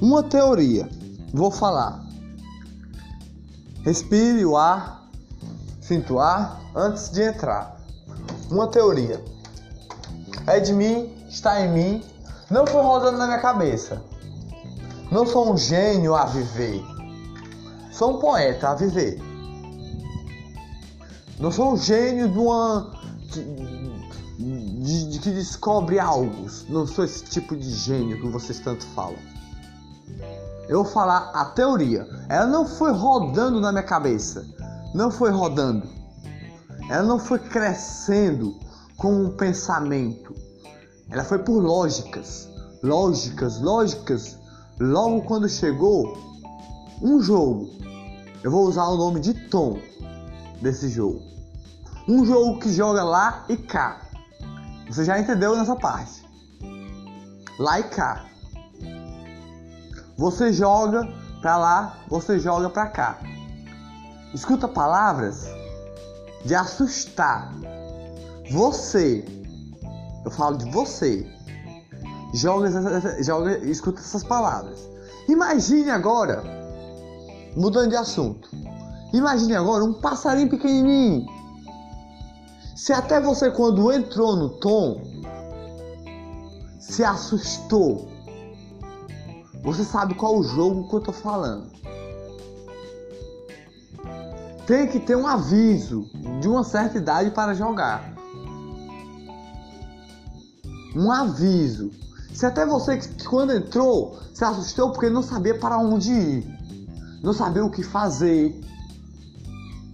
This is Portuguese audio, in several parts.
Uma teoria. Vou falar. Respire o ar, sinta o ar antes de entrar. Uma teoria. É de mim, está em mim, não foi rodando na minha cabeça. Não sou um gênio a viver. Sou um poeta a viver. Não sou um gênio de uma. De, de, de que descobre algo. Não sou esse tipo de gênio que vocês tanto falam. Eu falar a teoria. Ela não foi rodando na minha cabeça. Não foi rodando. Ela não foi crescendo com um pensamento. Ela foi por lógicas. Lógicas, lógicas. Logo quando chegou um jogo. Eu vou usar o nome de Tom desse jogo. Um jogo que joga lá e cá. Você já entendeu nessa parte. Lá e cá. Você joga para lá, você joga para cá. Escuta palavras de assustar. Você, eu falo de você, joga, joga, escuta essas palavras. Imagine agora, mudando de assunto. Imagine agora um passarinho pequenininho. Se até você quando entrou no tom se assustou você sabe qual o jogo que eu tô falando. Tem que ter um aviso de uma certa idade para jogar. Um aviso. Se até você que quando entrou se assustou porque não sabia para onde ir, não sabia o que fazer,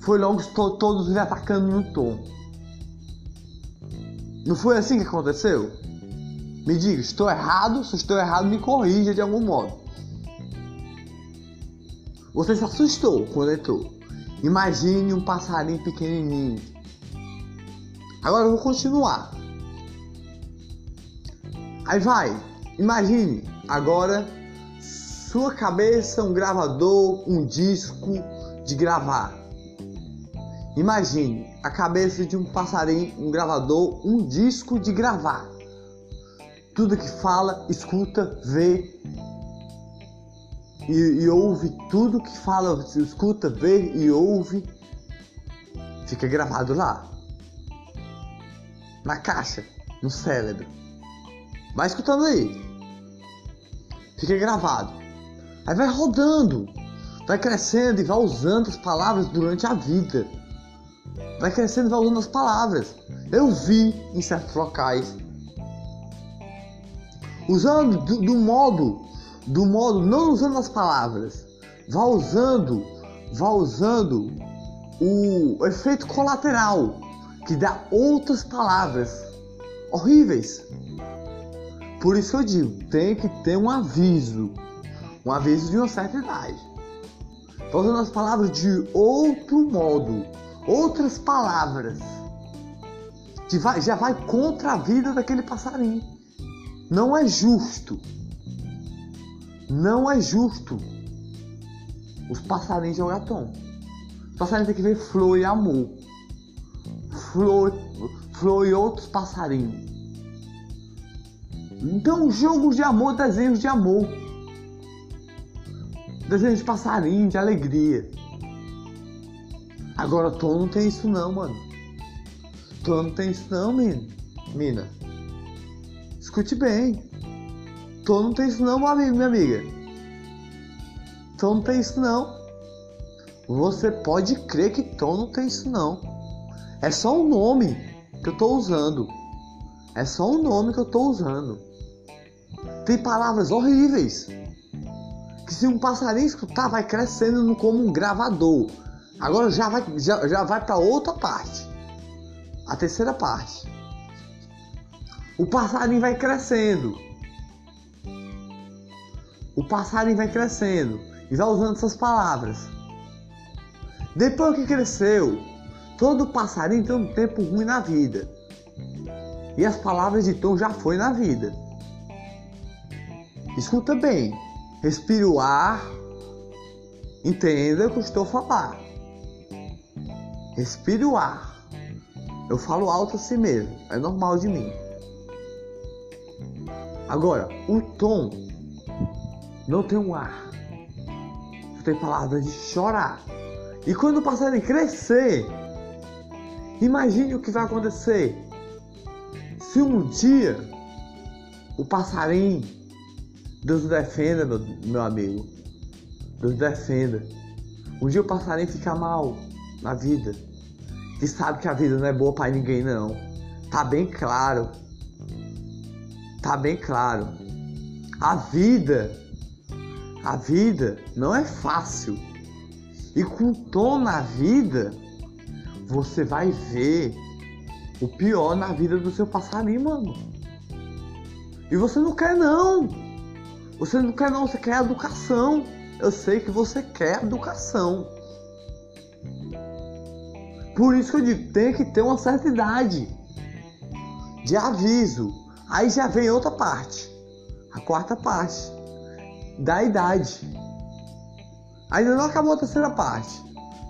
foi logo todos lhe atacando no tom. Não foi assim que aconteceu? Me diga, estou errado? Se estou errado, me corrija de algum modo. Você se assustou quando entrou. Imagine um passarinho pequenininho. Agora eu vou continuar. Aí vai. Imagine agora sua cabeça um gravador, um disco de gravar. Imagine a cabeça de um passarinho, um gravador, um disco de gravar tudo que fala, escuta, vê e, e, ouve, tudo que fala, escuta, vê e ouve, fica gravado lá, na caixa, no cérebro. Vai escutando aí, fica gravado. Aí vai rodando, vai crescendo e vai usando as palavras durante a vida. Vai crescendo e vai usando as palavras. Eu vi em certos locais usando do, do, modo, do modo, não usando as palavras, vá usando, vá usando o efeito colateral que dá outras palavras horríveis. Por isso eu digo, tem que ter um aviso, um aviso de uma certa idade. Tá usando as palavras de outro modo, outras palavras. já vai contra a vida daquele passarinho. Não é justo. Não é justo os passarinhos jogar tom. Os passarinhos tem que ver flor e amor. Flor, flor e outros passarinhos. Então, jogos de amor, desenhos de amor. Desenhos de passarinho, de alegria. Agora, Tom não tem isso não, mano. Tom não tem isso não, mina. Mina. Escute bem. Tom não tem isso não, meu amigo, minha amiga. Tom não tem isso não. Você pode crer que Tom não tem isso não. É só o nome que eu tô usando. É só o nome que eu tô usando. Tem palavras horríveis. Que se um passarinho escutar, vai crescendo como um gravador. Agora já vai, já, já vai para outra parte. A terceira parte o passarinho vai crescendo. O passarinho vai crescendo e vai usando essas palavras. Depois que cresceu, todo passarinho tem um tempo ruim na vida. E as palavras de Tom já foi na vida. Escuta bem, respire o ar, entenda o que eu estou falar. Respire o ar. Eu falo alto assim mesmo, é normal de mim. Agora, o tom não tem um ar. Só tem palavras de chorar. E quando o passarinho crescer, imagine o que vai acontecer. Se um dia o passarinho, Deus o defenda, meu, meu amigo. Deus defenda. Um dia o passarinho fica mal na vida. E sabe que a vida não é boa para ninguém não. Tá bem claro. Tá bem claro. A vida, a vida não é fácil. E com tom na vida, você vai ver o pior na vida do seu passarinho, mano. E você não quer não. Você não quer não, você quer educação. Eu sei que você quer educação. Por isso que eu digo, tem que ter uma certa idade de aviso. Aí já vem outra parte, a quarta parte da idade. Ainda não acabou a terceira parte.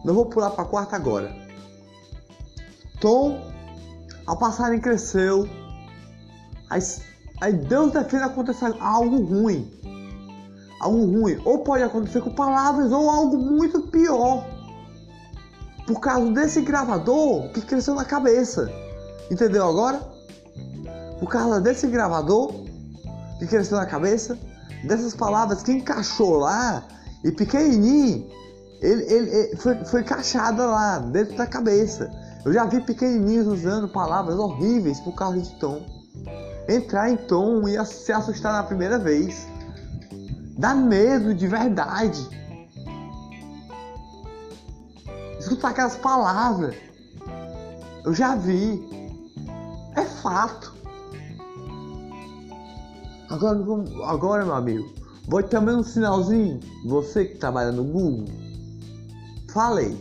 Não vou pular para a quarta agora. Tom, ao passarem cresceu, aí, aí Deus defende acontecer algo ruim. Algo ruim. Ou pode acontecer com palavras, ou algo muito pior por causa desse gravador que cresceu na cabeça. Entendeu agora? Por causa desse gravador que cresceu na cabeça, dessas palavras que encaixou lá e pequenininho, ele, ele, ele foi, foi encaixada lá dentro da cabeça. Eu já vi pequenininhos usando palavras horríveis por causa de tom. Entrar em tom e se assustar na primeira vez. Dá medo de verdade escutar aquelas palavras. Eu já vi. É fato. Agora, agora meu amigo, vou também um sinalzinho. Você que trabalha no Google, falei.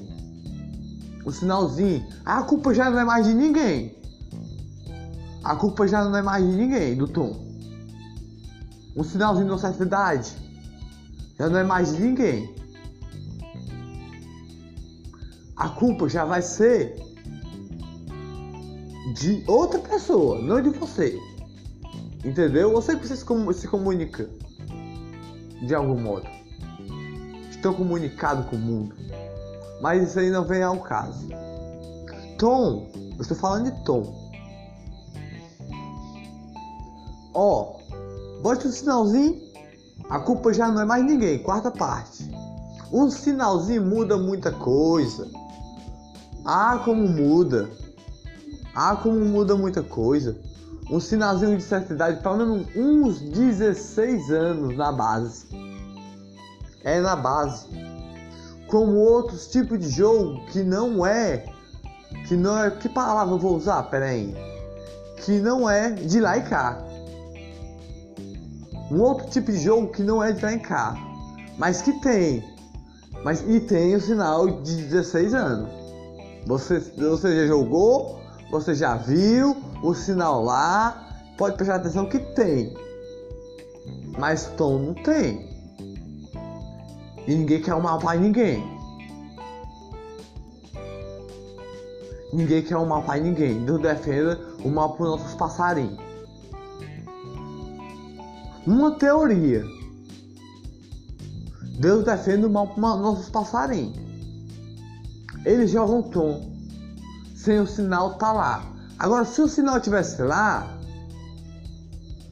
Um sinalzinho. A culpa já não é mais de ninguém. A culpa já não é mais de ninguém, do Tom. Um sinalzinho de uma certa idade. Já não é mais de ninguém. a culpa já vai ser de outra pessoa, não de você. Entendeu? Você que se, se comunica de algum modo. Estão comunicados com o mundo. Mas isso aí não vem ao caso. Tom, eu estou falando de tom. Ó, bote um sinalzinho. A culpa já não é mais ninguém. Quarta parte. Um sinalzinho muda muita coisa. Ah, como muda! Ah, como muda muita coisa! Um sinalzinho de certa idade, pelo menos uns 16 anos na base. É na base. Como outros tipos de jogo que não é. Que não é. Que palavra eu vou usar? Pera aí. Que não é de lá e cá. Um outro tipo de jogo que não é de lá e cá. Mas que tem. Mas e tem o sinal de 16 anos. Você, você já jogou, você já viu o sinal lá, pode prestar atenção que tem. Mas tom não tem. E ninguém quer o mal para ninguém. Ninguém quer o mal para ninguém. Deus defenda o mal para nossos passarinhos. Uma teoria. Deus defende o mal para nossos passarinhos. Eles jogam tom. Sem o sinal tá lá. Agora, se o sinal tivesse lá,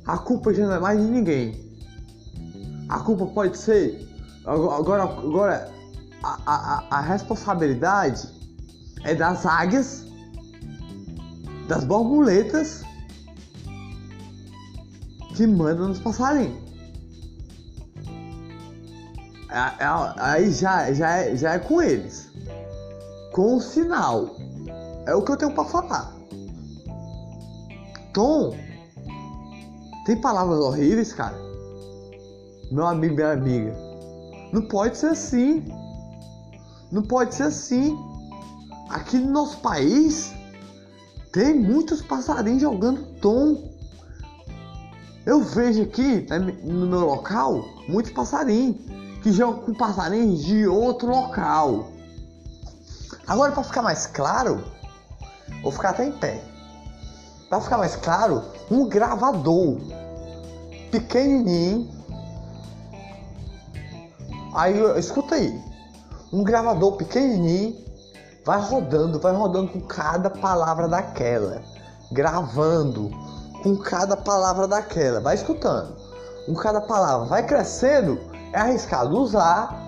a culpa já não é mais de ninguém. A culpa pode ser. Agora, agora a, a, a responsabilidade é das águias, das borboletas que mandam nos passarinhos. É, é, aí já, já, é, já é com eles com o sinal. É o que eu tenho para falar. Tom, tem palavras horríveis, cara. Meu amigo, minha amiga. Não pode ser assim. Não pode ser assim. Aqui no nosso país tem muitos passarinhos jogando tom. Eu vejo aqui né, no meu local muitos passarinhos que jogam com passarinhos de outro local. Agora, para ficar mais claro, vou ficar até em pé. Para ficar mais claro, um gravador pequenininho Aí, escuta aí. Um gravador pequenininho vai rodando, vai rodando com cada palavra daquela. Gravando com cada palavra daquela. Vai escutando. Com cada palavra. Vai crescendo. É arriscado usar.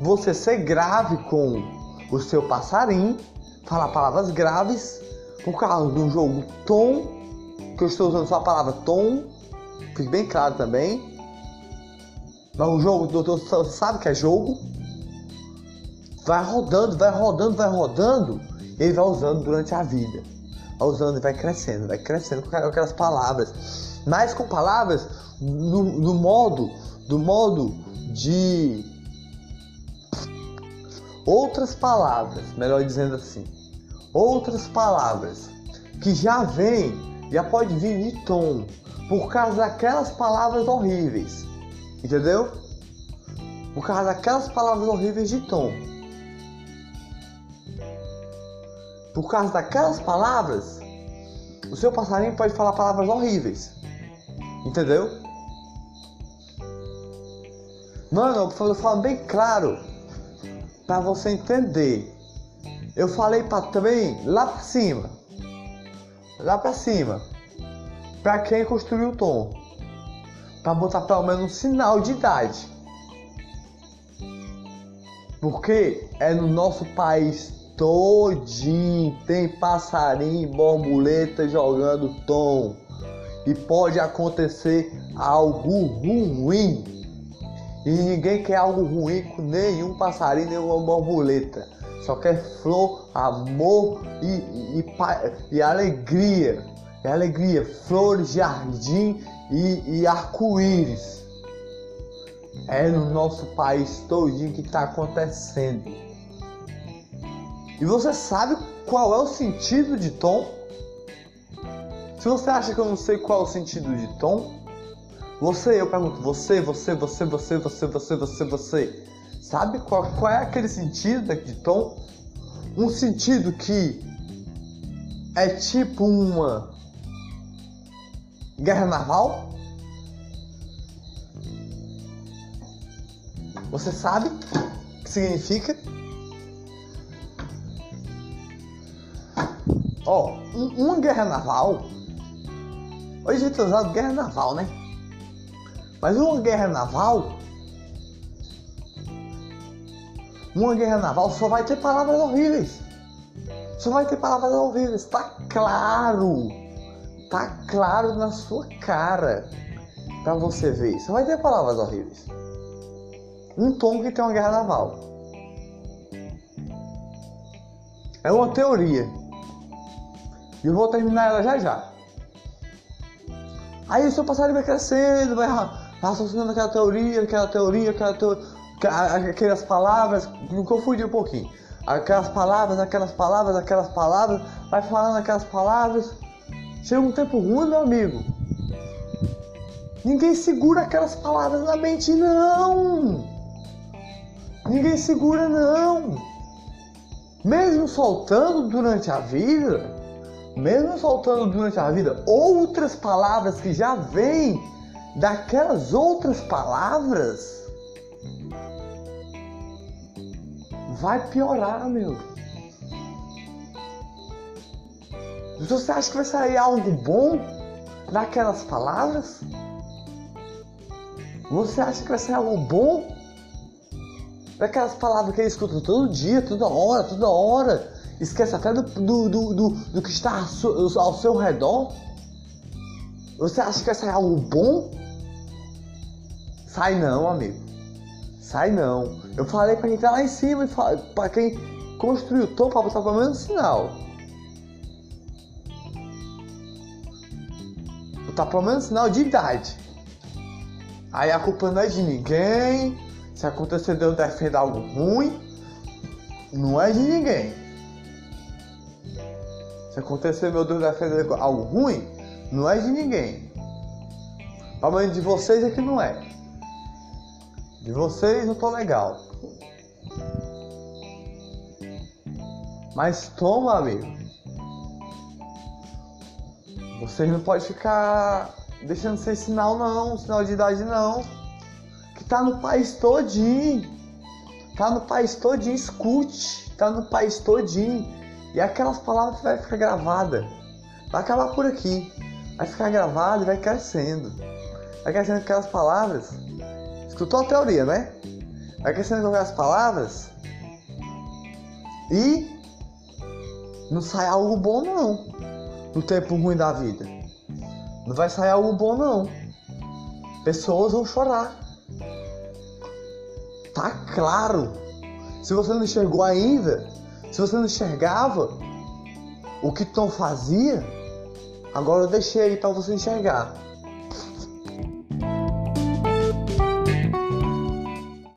Você ser grave com o seu passarinho. Falar palavras graves. Por causa um jogo tom. Que eu estou usando só a palavra tom. Fique bem claro também. Mas o jogo, doutor sabe que é jogo. Vai rodando, vai rodando, vai rodando. Ele vai usando durante a vida. Vai usando e vai crescendo, vai crescendo com aquelas palavras. Mas com palavras no, no modo, do modo de outras palavras, melhor dizendo assim, outras palavras que já vem, já pode vir de tom, por causa daquelas palavras horríveis. Entendeu? Por causa daquelas palavras horríveis de tom. Por causa daquelas palavras, o seu passarinho pode falar palavras horríveis. Entendeu? Mano, eu falo bem claro para você entender. Eu falei para também lá para cima. Lá para cima. Para quem construiu o tom para botar pelo menos um sinal de idade. Porque é no nosso país todinho tem passarinho borboleta jogando tom. E pode acontecer algo ruim. E ninguém quer algo ruim com nenhum passarinho, nenhuma borboleta. Só quer flor, amor e, e, e, e alegria. E alegria, flores, jardim e, e arco-íris. É no nosso país todinho que está acontecendo. E você sabe qual é o sentido de tom? Se você acha que eu não sei qual é o sentido de tom, você, eu pergunto, você, você, você, você, você, você, você, você, sabe qual, qual é aquele sentido de tom? Um sentido que é tipo uma guerra naval? Você sabe o que significa? Ó, oh, uma guerra naval. Hoje gente usado guerra naval, né? Mas uma guerra naval. Uma guerra naval só vai ter palavras horríveis. Só vai ter palavras horríveis. Tá claro tá claro na sua cara para você ver. Você vai ter palavras horríveis. Um tom que tem uma guerra naval. É uma teoria. E eu vou terminar ela já já. Aí o seu passarinho vai crescendo, vai raciocinando aquela teoria, aquela teoria, aquela teoria, aquelas palavras, me confundi um pouquinho. Aquelas palavras, aquelas palavras, aquelas palavras, vai falando aquelas palavras, Chega um tempo ruim, meu amigo. Ninguém segura aquelas palavras na mente, não. Ninguém segura, não. Mesmo soltando durante a vida, mesmo soltando durante a vida outras palavras que já vêm daquelas outras palavras, vai piorar, meu. Você acha que vai sair algo bom daquelas palavras? Você acha que vai sair algo bom daquelas palavras que ele escuta todo dia, toda hora, toda hora? Esquece até do, do, do, do, do que está ao seu redor? Você acha que vai sair algo bom? Sai não, amigo. Sai não. Eu falei para quem tá lá em cima, para quem construiu o tom, para botar pelo menos um sinal. tá pelo menos sinal de idade. Aí a culpa não é de ninguém. Se acontecer Deus defender algo ruim, não é de ninguém. Se acontecer meu Deus defender algo ruim, não é de ninguém. Pelo de vocês é que não é. De vocês eu tô legal. Mas toma, amigo. Vocês não podem ficar deixando sem sinal não, sinal de idade não. Que tá no país todinho. Tá no país todinho, escute. Tá no país todinho. E aquelas palavras vai ficar gravada. Vai acabar por aqui. Vai ficar gravado e vai crescendo. Vai crescendo aquelas palavras. Escutou a teoria, né? Vai crescendo com aquelas palavras. E não sai algo bom não. No tempo ruim da vida. Não vai sair algo bom não. Pessoas vão chorar. Tá claro. Se você não enxergou ainda, se você não enxergava o que Tom fazia, agora eu deixei aí para você enxergar.